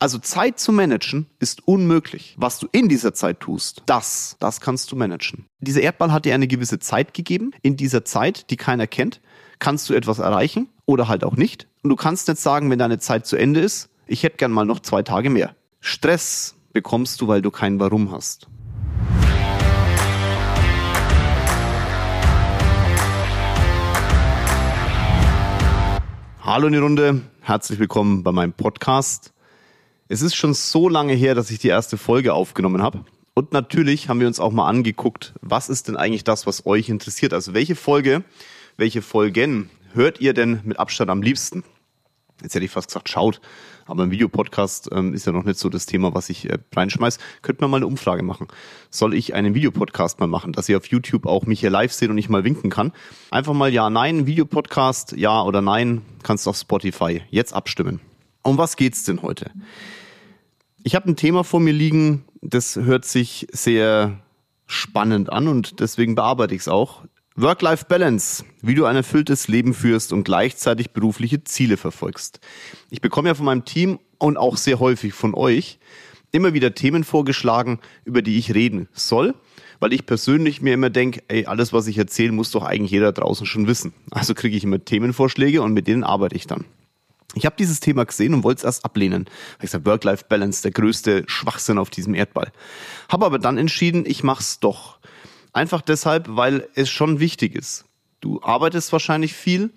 Also Zeit zu managen ist unmöglich. Was du in dieser Zeit tust, das, das kannst du managen. Dieser Erdball hat dir eine gewisse Zeit gegeben. In dieser Zeit, die keiner kennt, kannst du etwas erreichen oder halt auch nicht. Und du kannst nicht sagen, wenn deine Zeit zu Ende ist, ich hätte gern mal noch zwei Tage mehr. Stress bekommst du, weil du kein Warum hast. Hallo in die Runde, herzlich willkommen bei meinem Podcast. Es ist schon so lange her, dass ich die erste Folge aufgenommen habe. Und natürlich haben wir uns auch mal angeguckt, was ist denn eigentlich das, was euch interessiert? Also welche Folge, welche Folgen hört ihr denn mit Abstand am liebsten? Jetzt hätte ich fast gesagt, schaut. Aber im Videopodcast ähm, ist ja noch nicht so das Thema, was ich äh, reinschmeiß. Könnten wir mal eine Umfrage machen. Soll ich einen Videopodcast mal machen, dass ihr auf YouTube auch mich hier live seht und ich mal winken kann? Einfach mal ja, nein, Videopodcast, ja oder nein, kannst du auf Spotify jetzt abstimmen. Um was geht's denn heute? Ich habe ein Thema vor mir liegen, das hört sich sehr spannend an und deswegen bearbeite ich es auch. Work-Life-Balance, wie du ein erfülltes Leben führst und gleichzeitig berufliche Ziele verfolgst. Ich bekomme ja von meinem Team und auch sehr häufig von euch immer wieder Themen vorgeschlagen, über die ich reden soll, weil ich persönlich mir immer denke, ey, alles, was ich erzähle, muss doch eigentlich jeder draußen schon wissen. Also kriege ich immer Themenvorschläge und mit denen arbeite ich dann. Ich habe dieses Thema gesehen und wollte es erst ablehnen. Ich gesagt, Work-Life-Balance, der größte Schwachsinn auf diesem Erdball. Habe aber dann entschieden, ich mach's doch. Einfach deshalb, weil es schon wichtig ist. Du arbeitest wahrscheinlich viel,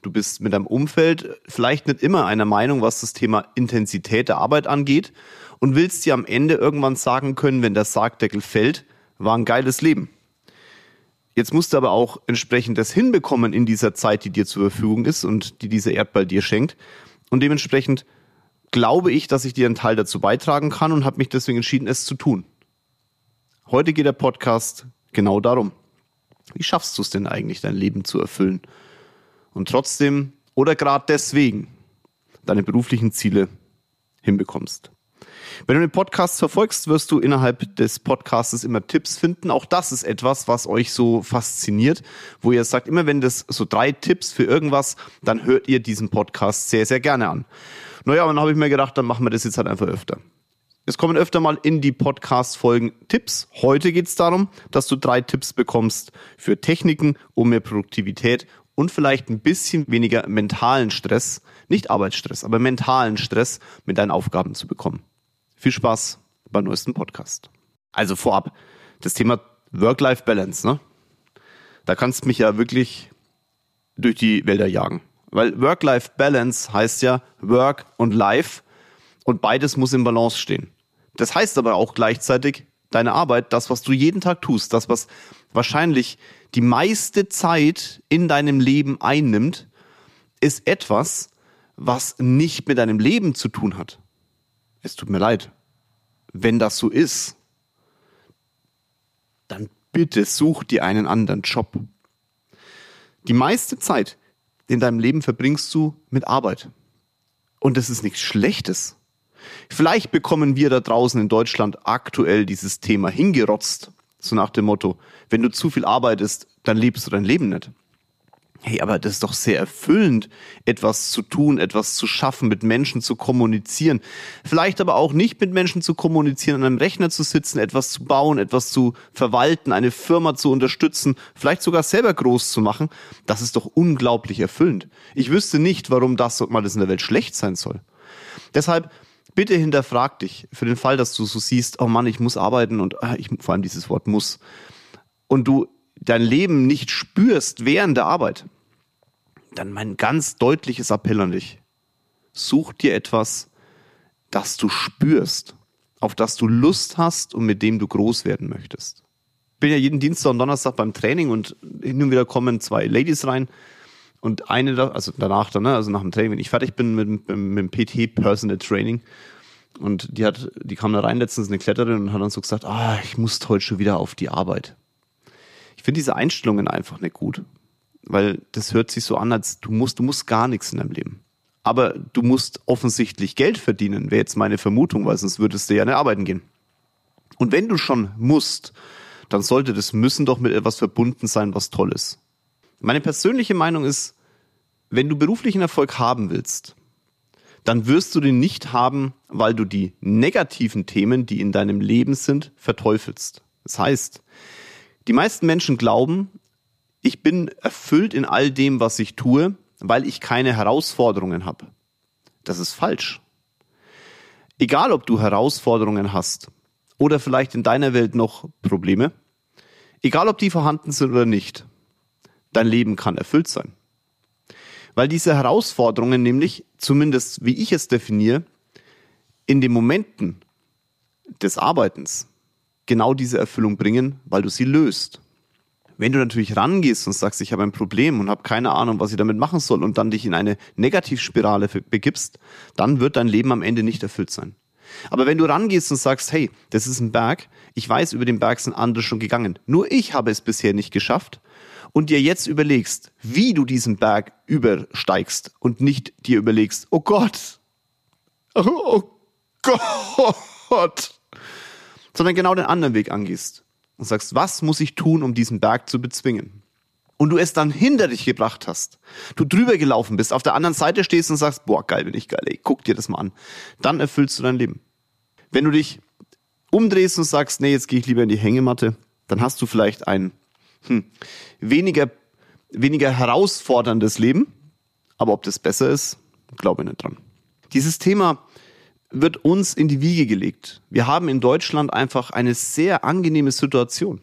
du bist mit deinem Umfeld vielleicht nicht immer einer Meinung, was das Thema Intensität der Arbeit angeht und willst dir am Ende irgendwann sagen können, wenn der Sargdeckel fällt, war ein geiles Leben. Jetzt musst du aber auch entsprechend das hinbekommen in dieser Zeit, die dir zur Verfügung ist und die dieser Erdball dir schenkt. Und dementsprechend glaube ich, dass ich dir einen Teil dazu beitragen kann und habe mich deswegen entschieden, es zu tun. Heute geht der Podcast genau darum. Wie schaffst du es denn eigentlich, dein Leben zu erfüllen? Und trotzdem oder gerade deswegen deine beruflichen Ziele hinbekommst. Wenn du den Podcast verfolgst, wirst du innerhalb des Podcasts immer Tipps finden. Auch das ist etwas, was euch so fasziniert, wo ihr sagt, immer wenn das so drei Tipps für irgendwas, dann hört ihr diesen Podcast sehr, sehr gerne an. Naja, und dann habe ich mir gedacht, dann machen wir das jetzt halt einfach öfter. Es kommen öfter mal in die Podcast-Folgen Tipps. Heute geht es darum, dass du drei Tipps bekommst für Techniken, um mehr Produktivität und vielleicht ein bisschen weniger mentalen Stress, nicht Arbeitsstress, aber mentalen Stress mit deinen Aufgaben zu bekommen. Viel Spaß beim neuesten Podcast. Also vorab, das Thema Work-Life-Balance, ne? Da kannst du mich ja wirklich durch die Wälder jagen. Weil Work-Life-Balance heißt ja Work und Life und beides muss im Balance stehen. Das heißt aber auch gleichzeitig, deine Arbeit, das, was du jeden Tag tust, das, was wahrscheinlich die meiste Zeit in deinem Leben einnimmt, ist etwas, was nicht mit deinem Leben zu tun hat es tut mir leid, wenn das so ist, dann bitte such dir einen anderen Job. Die meiste Zeit in deinem Leben verbringst du mit Arbeit. Und das ist nichts Schlechtes. Vielleicht bekommen wir da draußen in Deutschland aktuell dieses Thema hingerotzt. So nach dem Motto, wenn du zu viel arbeitest, dann lebst du dein Leben nicht. Hey, aber das ist doch sehr erfüllend, etwas zu tun, etwas zu schaffen, mit Menschen zu kommunizieren. Vielleicht aber auch nicht mit Menschen zu kommunizieren, an einem Rechner zu sitzen, etwas zu bauen, etwas zu verwalten, eine Firma zu unterstützen, vielleicht sogar selber groß zu machen. Das ist doch unglaublich erfüllend. Ich wüsste nicht, warum das mal das in der Welt schlecht sein soll. Deshalb bitte hinterfrag dich für den Fall, dass du so siehst, oh Mann, ich muss arbeiten und äh, ich, vor allem dieses Wort muss. Und du dein Leben nicht spürst während der Arbeit, dann mein ganz deutliches Appell an dich. Such dir etwas, das du spürst, auf das du Lust hast und mit dem du groß werden möchtest. Ich bin ja jeden Dienstag und Donnerstag beim Training und hin und wieder kommen zwei Ladies rein und eine, also danach dann, ne, also nach dem Training, wenn ich fertig bin mit, mit, mit dem PT Personal Training und die hat, die kam da rein letztens eine Kletterin und hat dann so gesagt, ah, ich muss heute schon wieder auf die Arbeit. Ich finde diese Einstellungen einfach nicht gut weil das hört sich so an, als du musst, du musst gar nichts in deinem Leben. Aber du musst offensichtlich Geld verdienen, wäre jetzt meine Vermutung, weil sonst würdest du ja nicht arbeiten gehen. Und wenn du schon musst, dann sollte das Müssen doch mit etwas verbunden sein, was toll ist. Meine persönliche Meinung ist, wenn du beruflichen Erfolg haben willst, dann wirst du den nicht haben, weil du die negativen Themen, die in deinem Leben sind, verteufelst. Das heißt, die meisten Menschen glauben, ich bin erfüllt in all dem, was ich tue, weil ich keine Herausforderungen habe. Das ist falsch. Egal, ob du Herausforderungen hast oder vielleicht in deiner Welt noch Probleme, egal ob die vorhanden sind oder nicht, dein Leben kann erfüllt sein. Weil diese Herausforderungen nämlich, zumindest wie ich es definiere, in den Momenten des Arbeitens genau diese Erfüllung bringen, weil du sie löst. Wenn du natürlich rangehst und sagst, ich habe ein Problem und habe keine Ahnung, was ich damit machen soll und dann dich in eine Negativspirale begibst, dann wird dein Leben am Ende nicht erfüllt sein. Aber wenn du rangehst und sagst, hey, das ist ein Berg, ich weiß, über den Berg sind andere schon gegangen, nur ich habe es bisher nicht geschafft. Und dir jetzt überlegst, wie du diesen Berg übersteigst und nicht dir überlegst, oh Gott, oh, Gott, sondern genau den anderen Weg angehst und sagst, was muss ich tun, um diesen Berg zu bezwingen? Und du es dann hinter dich gebracht hast, du drüber gelaufen bist, auf der anderen Seite stehst und sagst, boah, geil bin ich geil, ey, guck dir das mal an. Dann erfüllst du dein Leben. Wenn du dich umdrehst und sagst, nee, jetzt gehe ich lieber in die Hängematte, dann hast du vielleicht ein hm, weniger, weniger herausforderndes Leben. Aber ob das besser ist, glaube ich nicht dran. Dieses Thema wird uns in die Wiege gelegt. Wir haben in Deutschland einfach eine sehr angenehme Situation.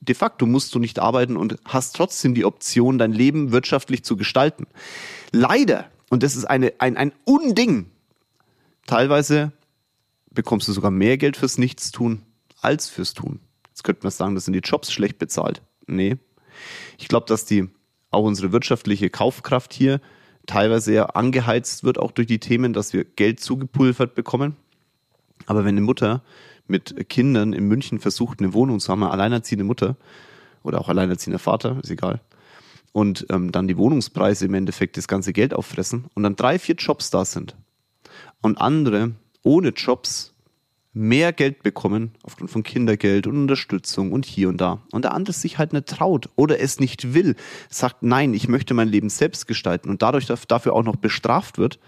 De facto musst du nicht arbeiten und hast trotzdem die Option, dein Leben wirtschaftlich zu gestalten. Leider, und das ist eine, ein, ein Unding, teilweise bekommst du sogar mehr Geld fürs Nichtstun als fürs Tun. Jetzt könnte man sagen, das sind die Jobs schlecht bezahlt. Nee. Ich glaube, dass die auch unsere wirtschaftliche Kaufkraft hier teilweise ja angeheizt wird, auch durch die Themen, dass wir Geld zugepulvert bekommen. Aber wenn eine Mutter mit Kindern in München versucht, eine Wohnung zu haben, eine alleinerziehende Mutter oder auch alleinerziehender Vater, ist egal, und ähm, dann die Wohnungspreise im Endeffekt das ganze Geld auffressen und dann drei, vier Jobs da sind und andere ohne Jobs mehr Geld bekommen aufgrund von Kindergeld und Unterstützung und hier und da. Und der andere sich halt nicht traut oder es nicht will, sagt, nein, ich möchte mein Leben selbst gestalten und dadurch dafür auch noch bestraft wird,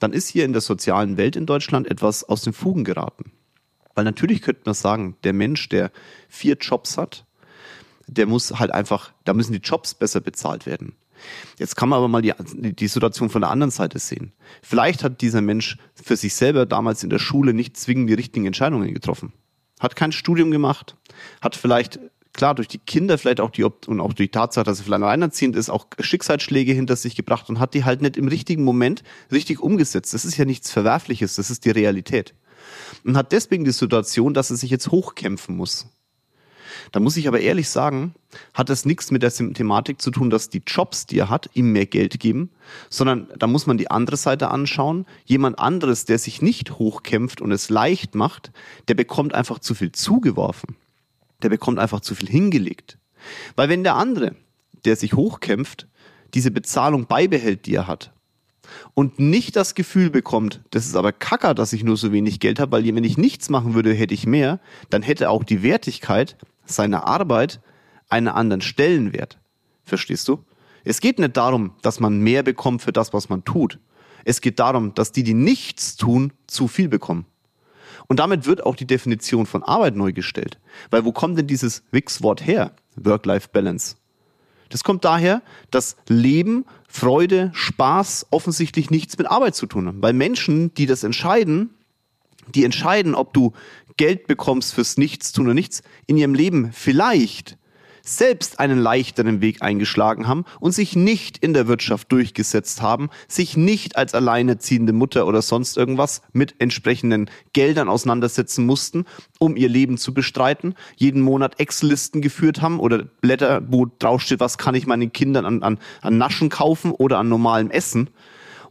dann ist hier in der sozialen Welt in Deutschland etwas aus den Fugen geraten. Weil natürlich könnte man sagen, der Mensch, der vier Jobs hat, der muss halt einfach, da müssen die Jobs besser bezahlt werden. Jetzt kann man aber mal die, die Situation von der anderen Seite sehen. Vielleicht hat dieser Mensch für sich selber damals in der Schule nicht zwingend die richtigen Entscheidungen getroffen. Hat kein Studium gemacht, hat vielleicht klar durch die Kinder vielleicht auch die und auch durch die Tatsache, dass er vielleicht alleinerziehend ist, auch Schicksalsschläge hinter sich gebracht und hat die halt nicht im richtigen Moment richtig umgesetzt. Das ist ja nichts Verwerfliches, das ist die Realität. Und hat deswegen die Situation, dass er sich jetzt hochkämpfen muss. Da muss ich aber ehrlich sagen, hat das nichts mit der Thematik zu tun, dass die Jobs, die er hat, ihm mehr Geld geben, sondern da muss man die andere Seite anschauen. Jemand anderes, der sich nicht hochkämpft und es leicht macht, der bekommt einfach zu viel zugeworfen. Der bekommt einfach zu viel hingelegt. Weil wenn der andere, der sich hochkämpft, diese Bezahlung beibehält, die er hat, und nicht das Gefühl bekommt, das ist aber kacker, dass ich nur so wenig Geld habe, weil wenn ich nichts machen würde, hätte ich mehr, dann hätte auch die Wertigkeit seiner Arbeit einen anderen Stellenwert. Verstehst du? Es geht nicht darum, dass man mehr bekommt für das, was man tut. Es geht darum, dass die, die nichts tun, zu viel bekommen. Und damit wird auch die Definition von Arbeit neu gestellt. Weil wo kommt denn dieses Wix-Wort her? Work-Life-Balance. Das kommt daher, dass Leben, Freude, Spaß offensichtlich nichts mit Arbeit zu tun haben. Weil Menschen, die das entscheiden, die entscheiden, ob du Geld bekommst fürs Nichtstun oder nichts, in ihrem Leben vielleicht selbst einen leichteren Weg eingeschlagen haben und sich nicht in der Wirtschaft durchgesetzt haben, sich nicht als alleinerziehende Mutter oder sonst irgendwas mit entsprechenden Geldern auseinandersetzen mussten, um ihr Leben zu bestreiten, jeden Monat Excel-Listen geführt haben oder Blätter, wo draufsteht, was kann ich meinen Kindern an, an, an Naschen kaufen oder an normalem Essen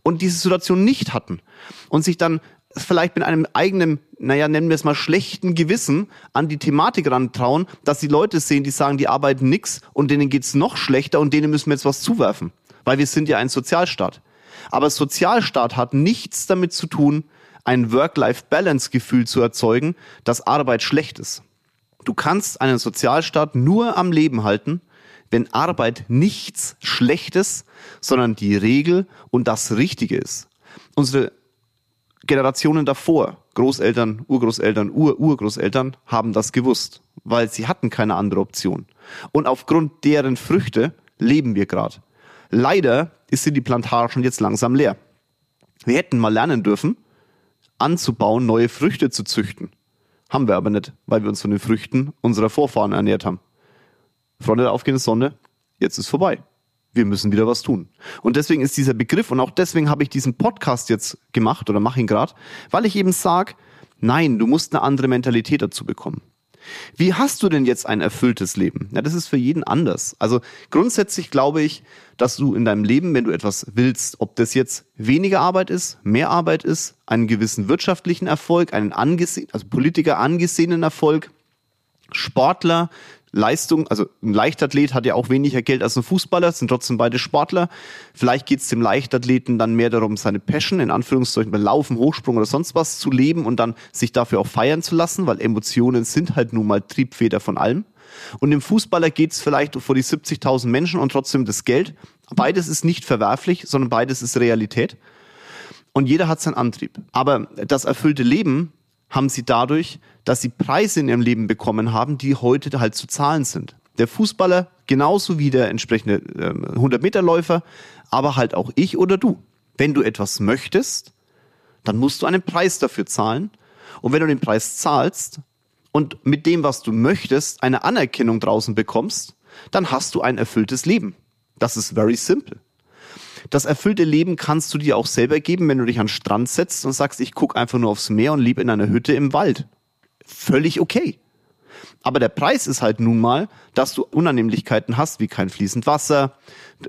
und diese Situation nicht hatten und sich dann vielleicht mit einem eigenen, naja, nennen wir es mal schlechten Gewissen an die Thematik rantrauen, dass die Leute sehen, die sagen, die arbeiten nix und denen geht's noch schlechter und denen müssen wir jetzt was zuwerfen. Weil wir sind ja ein Sozialstaat. Aber Sozialstaat hat nichts damit zu tun, ein Work-Life-Balance-Gefühl zu erzeugen, dass Arbeit schlecht ist. Du kannst einen Sozialstaat nur am Leben halten, wenn Arbeit nichts Schlechtes, sondern die Regel und das Richtige ist. Unsere Generationen davor, Großeltern, Urgroßeltern, Ur-Urgroßeltern, haben das gewusst, weil sie hatten keine andere Option. Und aufgrund deren Früchte leben wir gerade. Leider sind die Plantagen jetzt langsam leer. Wir hätten mal lernen dürfen, anzubauen, neue Früchte zu züchten. Haben wir aber nicht, weil wir uns von den Früchten unserer Vorfahren ernährt haben. Freunde der aufgehenden Sonne, jetzt ist vorbei. Wir müssen wieder was tun. Und deswegen ist dieser Begriff und auch deswegen habe ich diesen Podcast jetzt gemacht oder mache ihn gerade, weil ich eben sage, nein, du musst eine andere Mentalität dazu bekommen. Wie hast du denn jetzt ein erfülltes Leben? Ja, das ist für jeden anders. Also grundsätzlich glaube ich, dass du in deinem Leben, wenn du etwas willst, ob das jetzt weniger Arbeit ist, mehr Arbeit ist, einen gewissen wirtschaftlichen Erfolg, einen angesehen, also Politiker angesehenen Erfolg, Sportler, Leistung, also ein Leichtathlet hat ja auch weniger Geld als ein Fußballer, sind trotzdem beide Sportler. Vielleicht geht es dem Leichtathleten dann mehr darum, seine Passion, in Anführungszeichen bei Laufen, Hochsprung oder sonst was zu leben und dann sich dafür auch feiern zu lassen, weil Emotionen sind halt nun mal Triebfeder von allem. Und dem Fußballer geht es vielleicht vor die 70.000 Menschen und trotzdem das Geld. Beides ist nicht verwerflich, sondern beides ist Realität. Und jeder hat seinen Antrieb. Aber das erfüllte Leben haben sie dadurch, dass sie Preise in ihrem Leben bekommen haben, die heute halt zu zahlen sind. Der Fußballer genauso wie der entsprechende äh, 100-Meter-Läufer, aber halt auch ich oder du. Wenn du etwas möchtest, dann musst du einen Preis dafür zahlen. Und wenn du den Preis zahlst und mit dem, was du möchtest, eine Anerkennung draußen bekommst, dann hast du ein erfülltes Leben. Das ist very simple. Das erfüllte Leben kannst du dir auch selber geben, wenn du dich an den Strand setzt und sagst, ich gucke einfach nur aufs Meer und lebe in einer Hütte im Wald. Völlig okay. Aber der Preis ist halt nun mal, dass du Unannehmlichkeiten hast, wie kein fließend Wasser,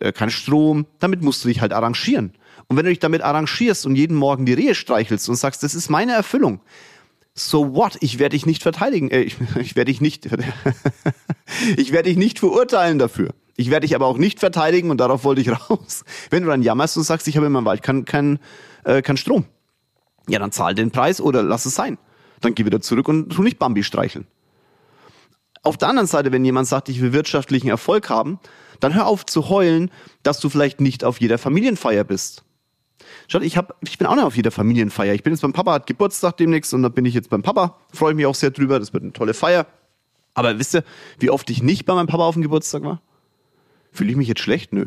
äh, kein Strom. Damit musst du dich halt arrangieren. Und wenn du dich damit arrangierst und jeden Morgen die Rehe streichelst und sagst, das ist meine Erfüllung, so what? Ich werde dich nicht verteidigen. Äh, ich, ich werde dich nicht, ich werde dich nicht verurteilen dafür. Ich werde dich aber auch nicht verteidigen und darauf wollte ich raus. Wenn du dann jammerst und sagst, ich habe in meinem Wald keinen kein, äh, kein Strom, ja, dann zahl den Preis oder lass es sein. Dann geh wieder zurück und tu nicht Bambi streicheln. Auf der anderen Seite, wenn jemand sagt, ich will wirtschaftlichen Erfolg haben, dann hör auf zu heulen, dass du vielleicht nicht auf jeder Familienfeier bist. Schaut, ich, hab, ich bin auch noch auf jeder Familienfeier. Ich bin jetzt beim Papa, hat Geburtstag demnächst und da bin ich jetzt beim Papa. Freue mich auch sehr drüber, das wird eine tolle Feier. Aber wisst ihr, wie oft ich nicht bei meinem Papa auf dem Geburtstag war? Fühle ich mich jetzt schlecht? Nö.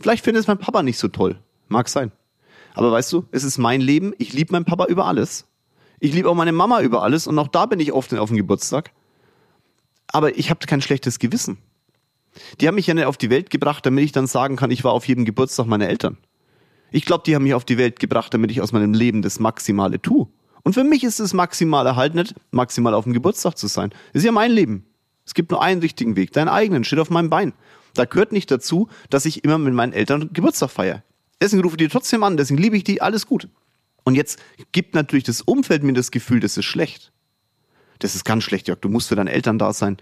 Vielleicht findet es mein Papa nicht so toll. Mag sein. Aber weißt du, es ist mein Leben. Ich liebe meinen Papa über alles. Ich liebe auch meine Mama über alles und auch da bin ich oft auf dem Geburtstag. Aber ich habe kein schlechtes Gewissen. Die haben mich ja nicht auf die Welt gebracht, damit ich dann sagen kann, ich war auf jedem Geburtstag meiner Eltern. Ich glaube, die haben mich auf die Welt gebracht, damit ich aus meinem Leben das Maximale tue. Und für mich ist das Maximale halt nicht, maximal auf dem Geburtstag zu sein. Das ist ja mein Leben. Es gibt nur einen richtigen Weg, deinen eigenen, steht auf meinem Bein. Da gehört nicht dazu, dass ich immer mit meinen Eltern Geburtstag feiere. Deswegen rufe ich die trotzdem an, deswegen liebe ich die, alles gut. Und jetzt gibt natürlich das Umfeld mir das Gefühl, das ist schlecht. Das ist ganz schlecht, Jörg. Du musst für deine Eltern da sein.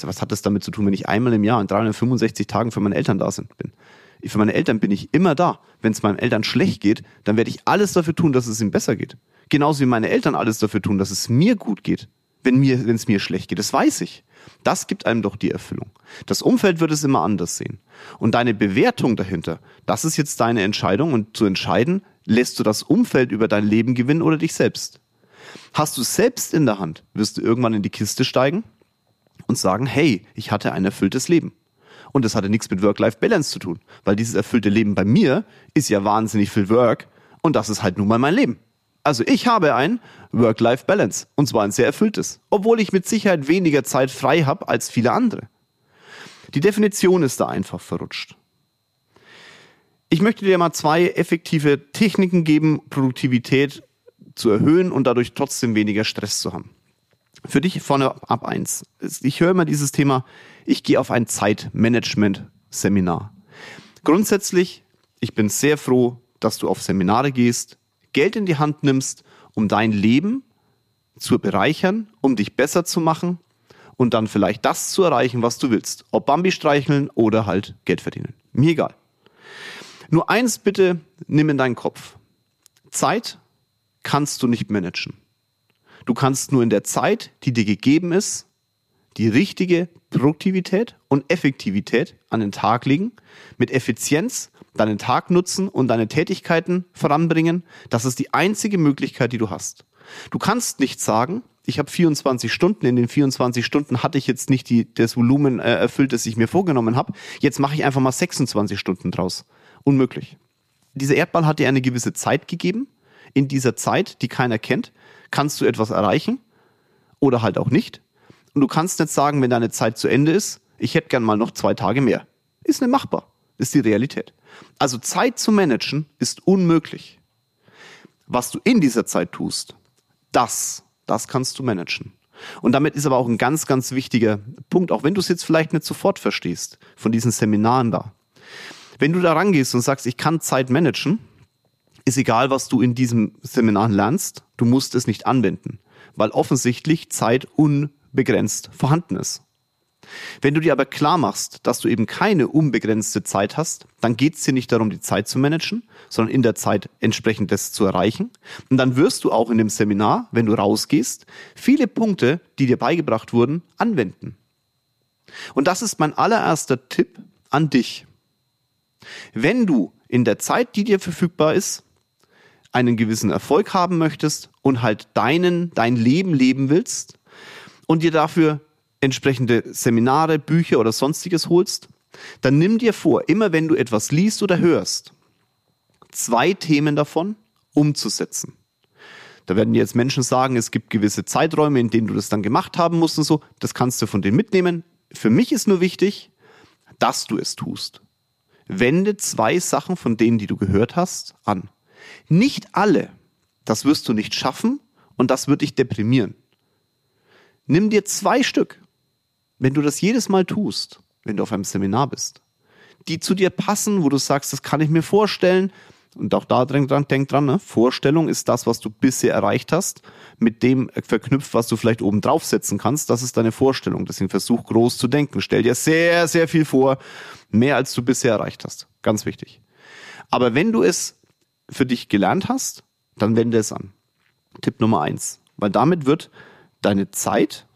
Was hat das damit zu tun, wenn ich einmal im Jahr in 365 Tagen für meine Eltern da bin? Für meine Eltern bin ich immer da. Wenn es meinen Eltern schlecht geht, dann werde ich alles dafür tun, dass es ihnen besser geht. Genauso wie meine Eltern alles dafür tun, dass es mir gut geht, wenn mir, wenn es mir schlecht geht. Das weiß ich. Das gibt einem doch die Erfüllung. Das Umfeld wird es immer anders sehen. Und deine Bewertung dahinter, das ist jetzt deine Entscheidung und zu entscheiden, lässt du das Umfeld über dein Leben gewinnen oder dich selbst. Hast du selbst in der Hand, wirst du irgendwann in die Kiste steigen und sagen, hey, ich hatte ein erfülltes Leben. Und das hatte nichts mit Work-Life-Balance zu tun, weil dieses erfüllte Leben bei mir ist ja wahnsinnig viel Work und das ist halt nun mal mein Leben. Also ich habe ein Work-Life-Balance und zwar ein sehr erfülltes, obwohl ich mit Sicherheit weniger Zeit frei habe als viele andere. Die Definition ist da einfach verrutscht. Ich möchte dir mal zwei effektive Techniken geben, Produktivität zu erhöhen und dadurch trotzdem weniger Stress zu haben. Für dich vorne ab eins. Ich höre immer dieses Thema, ich gehe auf ein Zeitmanagement-Seminar. Grundsätzlich, ich bin sehr froh, dass du auf Seminare gehst, Geld in die Hand nimmst, um dein Leben zu bereichern, um dich besser zu machen und dann vielleicht das zu erreichen, was du willst. Ob Bambi streicheln oder halt Geld verdienen. Mir egal. Nur eins bitte nimm in deinen Kopf. Zeit kannst du nicht managen. Du kannst nur in der Zeit, die dir gegeben ist, die richtige Produktivität und Effektivität an den Tag legen, mit Effizienz deinen Tag nutzen und deine Tätigkeiten voranbringen. Das ist die einzige Möglichkeit, die du hast. Du kannst nicht sagen, ich habe 24 Stunden, in den 24 Stunden hatte ich jetzt nicht die, das Volumen äh, erfüllt, das ich mir vorgenommen habe. Jetzt mache ich einfach mal 26 Stunden draus. Unmöglich. Dieser Erdball hat dir eine gewisse Zeit gegeben. In dieser Zeit, die keiner kennt, kannst du etwas erreichen oder halt auch nicht. Und du kannst nicht sagen, wenn deine Zeit zu Ende ist, ich hätte gern mal noch zwei Tage mehr. Ist nicht machbar. Ist die Realität. Also Zeit zu managen ist unmöglich. Was du in dieser Zeit tust, das, das kannst du managen. Und damit ist aber auch ein ganz, ganz wichtiger Punkt, auch wenn du es jetzt vielleicht nicht sofort verstehst, von diesen Seminaren da. Wenn du da rangehst und sagst, ich kann Zeit managen, ist egal, was du in diesem Seminar lernst, du musst es nicht anwenden, weil offensichtlich Zeit unbegrenzt vorhanden ist. Wenn du dir aber klar machst, dass du eben keine unbegrenzte Zeit hast, dann geht es dir nicht darum, die Zeit zu managen, sondern in der Zeit entsprechend das zu erreichen. Und dann wirst du auch in dem Seminar, wenn du rausgehst, viele Punkte, die dir beigebracht wurden, anwenden. Und das ist mein allererster Tipp an dich. Wenn du in der Zeit, die dir verfügbar ist, einen gewissen Erfolg haben möchtest und halt deinen, dein Leben leben willst und dir dafür entsprechende Seminare, Bücher oder sonstiges holst, dann nimm dir vor, immer wenn du etwas liest oder hörst, zwei Themen davon umzusetzen. Da werden jetzt Menschen sagen, es gibt gewisse Zeiträume, in denen du das dann gemacht haben musst und so. Das kannst du von denen mitnehmen. Für mich ist nur wichtig, dass du es tust. Wende zwei Sachen von denen, die du gehört hast, an. Nicht alle. Das wirst du nicht schaffen und das wird dich deprimieren. Nimm dir zwei Stück wenn du das jedes Mal tust, wenn du auf einem Seminar bist, die zu dir passen, wo du sagst, das kann ich mir vorstellen, und auch da denk dran, denk dran, ne? Vorstellung ist das, was du bisher erreicht hast, mit dem verknüpft, was du vielleicht oben draufsetzen kannst. Das ist deine Vorstellung. Deswegen versuch groß zu denken. Stell dir sehr, sehr viel vor, mehr als du bisher erreicht hast. Ganz wichtig. Aber wenn du es für dich gelernt hast, dann wende es an. Tipp Nummer eins. Weil damit wird deine Zeit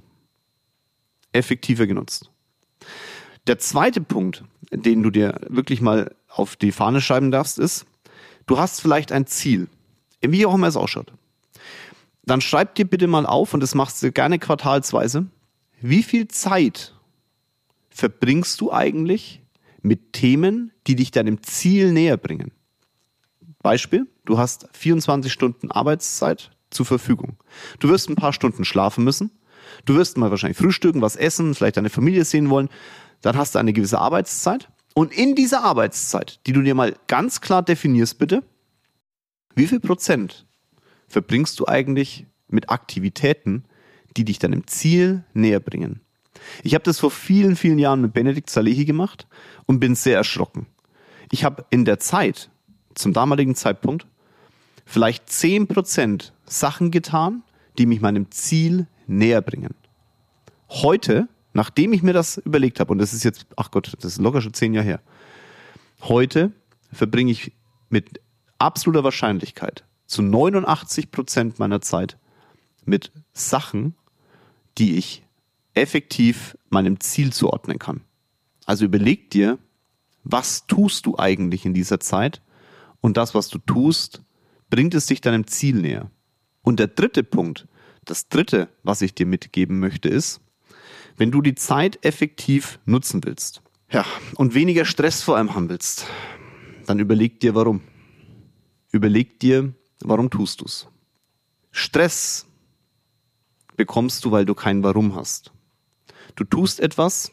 effektiver genutzt. Der zweite Punkt, den du dir wirklich mal auf die Fahne schreiben darfst, ist, du hast vielleicht ein Ziel, wie auch immer es ausschaut. Dann schreib dir bitte mal auf, und das machst du gerne quartalsweise, wie viel Zeit verbringst du eigentlich mit Themen, die dich deinem Ziel näher bringen? Beispiel, du hast 24 Stunden Arbeitszeit zur Verfügung. Du wirst ein paar Stunden schlafen müssen, Du wirst mal wahrscheinlich frühstücken, was essen, vielleicht deine Familie sehen wollen. Dann hast du eine gewisse Arbeitszeit. Und in dieser Arbeitszeit, die du dir mal ganz klar definierst, bitte, wie viel Prozent verbringst du eigentlich mit Aktivitäten, die dich deinem Ziel näher bringen? Ich habe das vor vielen, vielen Jahren mit Benedikt Salehi gemacht und bin sehr erschrocken. Ich habe in der Zeit, zum damaligen Zeitpunkt, vielleicht zehn Prozent Sachen getan, die mich meinem Ziel näher bringen. Heute, nachdem ich mir das überlegt habe, und das ist jetzt, ach Gott, das ist locker schon zehn Jahre her, heute verbringe ich mit absoluter Wahrscheinlichkeit zu 89 Prozent meiner Zeit mit Sachen, die ich effektiv meinem Ziel zuordnen kann. Also überleg dir, was tust du eigentlich in dieser Zeit und das, was du tust, bringt es dich deinem Ziel näher. Und der dritte Punkt, das dritte, was ich dir mitgeben möchte, ist, wenn du die Zeit effektiv nutzen willst, ja, und weniger Stress vor allem haben willst, dann überleg dir warum. Überleg dir, warum tust du's? Stress bekommst du, weil du kein Warum hast. Du tust etwas,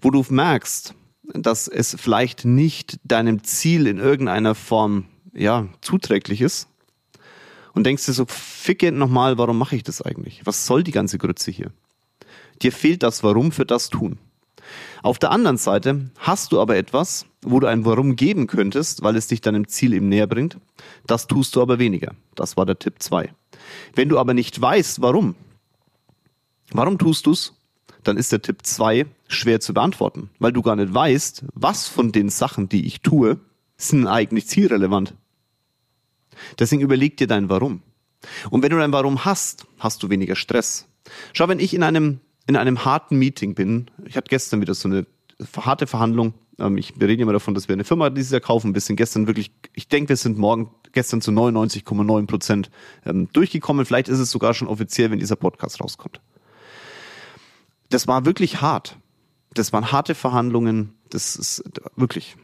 wo du merkst, dass es vielleicht nicht deinem Ziel in irgendeiner Form ja zuträglich ist und denkst dir so, ficke nochmal, warum mache ich das eigentlich? Was soll die ganze Grütze hier? Dir fehlt das Warum für das Tun. Auf der anderen Seite hast du aber etwas, wo du ein Warum geben könntest, weil es dich deinem Ziel eben näher bringt. Das tust du aber weniger. Das war der Tipp 2. Wenn du aber nicht weißt, warum, warum tust du's, dann ist der Tipp 2 schwer zu beantworten, weil du gar nicht weißt, was von den Sachen, die ich tue, sind eigentlich zielrelevant. Deswegen überleg dir dein Warum. Und wenn du dein Warum hast, hast du weniger Stress. Schau, wenn ich in einem, in einem harten Meeting bin, ich hatte gestern wieder so eine harte Verhandlung Ähm, ich, wir reden immer davon, dass wir eine Firma dieses Jahr kaufen. Wir sind gestern wirklich, ich denke, wir sind morgen gestern zu 99,9 Prozent ähm, durchgekommen. Vielleicht ist es sogar schon offiziell, wenn dieser Podcast rauskommt. Das war wirklich hart. Das waren harte Verhandlungen. Das ist wirklich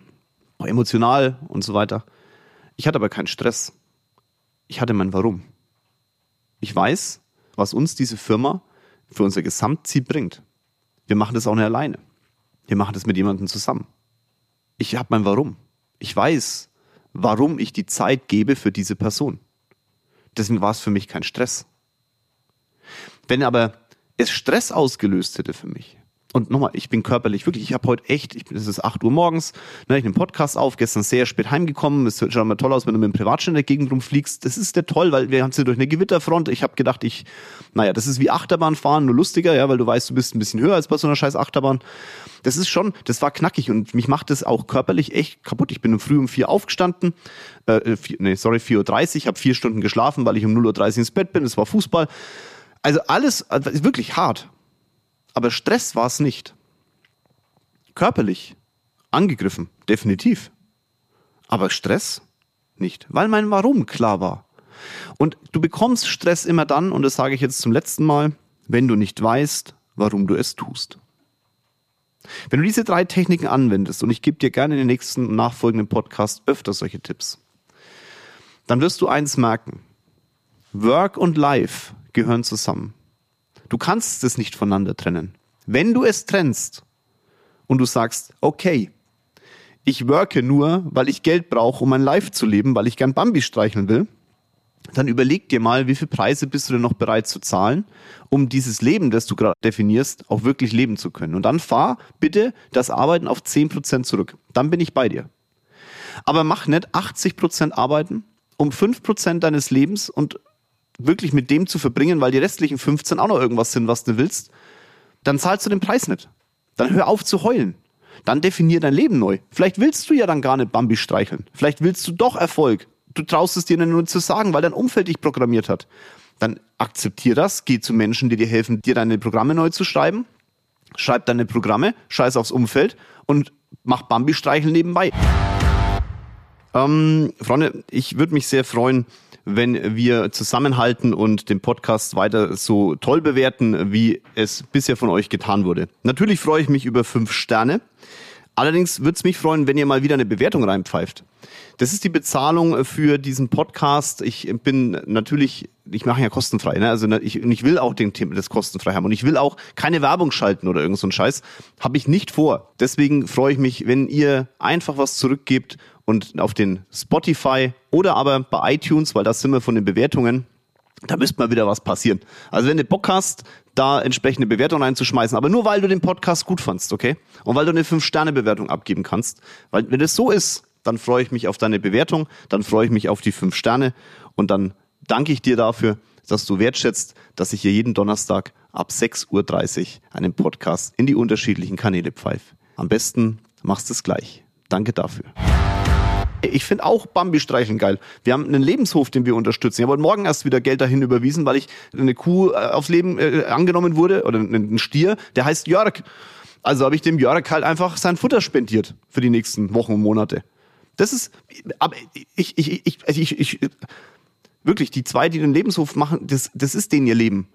emotional und so weiter. Ich hatte aber keinen Stress. Ich hatte mein Warum. Ich weiß, was uns diese Firma für unser Gesamtziel bringt. Wir machen das auch nicht alleine. Wir machen das mit jemandem zusammen. Ich habe mein Warum. Ich weiß, warum ich die Zeit gebe für diese Person. Deswegen war es für mich kein Stress. Wenn aber es Stress ausgelöst hätte für mich, und nochmal, ich bin körperlich wirklich, ich habe heute echt, ich, es ist 8 Uhr morgens, ne, ich nehme Podcast auf, gestern sehr spät heimgekommen. Es schaut mal toll aus, wenn du mit dem Privatjet in der Gegend rumfliegst. Das ist ja toll, weil wir haben es ja durch eine Gewitterfront. Ich habe gedacht, ich, naja, das ist wie Achterbahnfahren, nur lustiger, ja, weil du weißt, du bist ein bisschen höher als bei so einer scheiß Achterbahn. Das ist schon, das war knackig und mich macht das auch körperlich echt kaputt. Ich bin um früh um vier aufgestanden, äh, vier, nee, sorry, 4.30 Uhr, habe vier Stunden geschlafen, weil ich um 0.30 Uhr ins Bett bin, es war Fußball. Also alles, also wirklich hart. Aber Stress war es nicht. Körperlich angegriffen, definitiv. Aber Stress nicht, weil mein Warum klar war. Und du bekommst Stress immer dann, und das sage ich jetzt zum letzten Mal, wenn du nicht weißt, warum du es tust. Wenn du diese drei Techniken anwendest, und ich gebe dir gerne in den nächsten nachfolgenden Podcast öfter solche Tipps, dann wirst du eins merken. Work und Life gehören zusammen. Du kannst es nicht voneinander trennen. Wenn du es trennst und du sagst, okay, ich worke nur, weil ich Geld brauche, um mein Life zu leben, weil ich gern Bambi streicheln will, dann überleg dir mal, wie viel Preise bist du denn noch bereit zu zahlen, um dieses Leben, das du gerade definierst, auch wirklich leben zu können. Und dann fahr bitte das Arbeiten auf 10% zurück. Dann bin ich bei dir. Aber mach nicht 80% arbeiten, um 5% deines Lebens und wirklich mit dem zu verbringen, weil die restlichen 15 auch noch irgendwas sind, was du willst, dann zahlst du den Preis nicht. Dann hör auf zu heulen. Dann definier dein Leben neu. Vielleicht willst du ja dann gar nicht Bambi streicheln. Vielleicht willst du doch Erfolg. Du traust es dir nur zu sagen, weil dein Umfeld dich programmiert hat. Dann akzeptier das, geh zu Menschen, die dir helfen, dir deine Programme neu zu schreiben. Schreib deine Programme, scheiß aufs Umfeld und mach Bambi streicheln nebenbei. Ähm, Freunde, ich würde mich sehr freuen, wenn wir zusammenhalten und den Podcast weiter so toll bewerten, wie es bisher von euch getan wurde. Natürlich freue ich mich über fünf Sterne. Allerdings würde es mich freuen, wenn ihr mal wieder eine Bewertung reinpfeift. Das ist die Bezahlung für diesen Podcast. Ich bin natürlich, ich mache ja kostenfrei, ne? Also ich, ich will auch den Thema das kostenfrei haben und ich will auch keine Werbung schalten oder irgend so ein Scheiß. Habe ich nicht vor. Deswegen freue ich mich, wenn ihr einfach was zurückgebt und auf den Spotify oder aber bei iTunes, weil das sind wir von den Bewertungen, da müsste mal wieder was passieren. Also wenn du Bock hast, da entsprechende Bewertung reinzuschmeißen, aber nur weil du den Podcast gut fandst, okay? Und weil du eine 5-Sterne-Bewertung abgeben kannst. Weil wenn das so ist, dann freue ich mich auf deine Bewertung, dann freue ich mich auf die 5 Sterne und dann danke ich dir dafür, dass du wertschätzt, dass ich hier jeden Donnerstag ab 6.30 Uhr einen Podcast in die unterschiedlichen Kanäle pfeife. Am besten machst du es gleich. Danke dafür. Ich finde auch Bambi streicheln geil. Wir haben einen Lebenshof, den wir unterstützen. Ich habe heute Morgen erst wieder Geld dahin überwiesen, weil ich eine Kuh äh, aufs Leben äh, angenommen wurde oder ein Stier, der heißt Jörg. Also habe ich dem Jörg halt einfach sein Futter spendiert für die nächsten Wochen und Monate. Das ist, aber ich, ich, ich, also ich, ich, wirklich, die zwei, die den Lebenshof machen, das, das ist denen ihr Leben.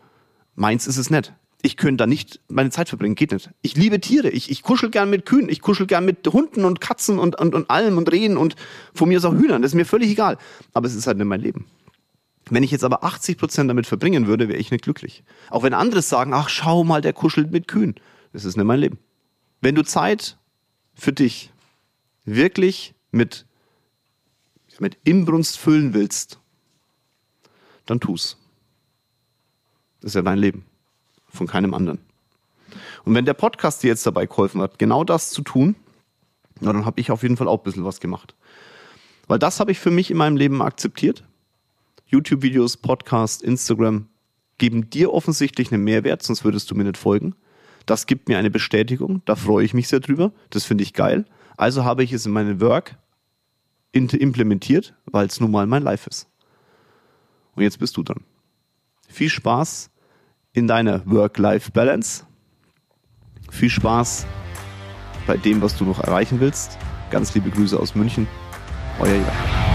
Meins ist es nicht ich könnte da nicht meine Zeit verbringen, geht nicht. Ich liebe Tiere, ich, ich kuschel gern mit Kühen, ich kuschel gern mit Hunden und Katzen und, und, und Almen und Rehen und von mir ist auch Hühnern, das ist mir völlig egal. Aber es ist halt nicht mein Leben. Wenn ich jetzt aber 80 Prozent damit verbringen würde, wäre ich nicht glücklich. Auch wenn andere sagen, ach schau mal, der kuschelt mit Kühen. Das ist nicht mein Leben. Wenn du Zeit für dich wirklich mit, mit Inbrunst füllen willst, dann tu's. Das ist ja dein Leben von keinem anderen. Und wenn der Podcast dir jetzt dabei geholfen hat, genau das zu tun, na, dann habe ich auf jeden Fall auch ein bisschen was gemacht. Weil das habe ich für mich in meinem Leben akzeptiert. YouTube-Videos, Podcast, Instagram geben dir offensichtlich einen Mehrwert, sonst würdest du mir nicht folgen. Das gibt mir eine Bestätigung, da freue ich mich sehr drüber, das finde ich geil. Also habe ich es in meine Work implementiert, weil es nun mal mein Life ist. Und jetzt bist du dran. Viel Spaß in deiner Work-Life-Balance. Viel Spaß bei dem, was du noch erreichen willst. Ganz liebe Grüße aus München. Euer Jan.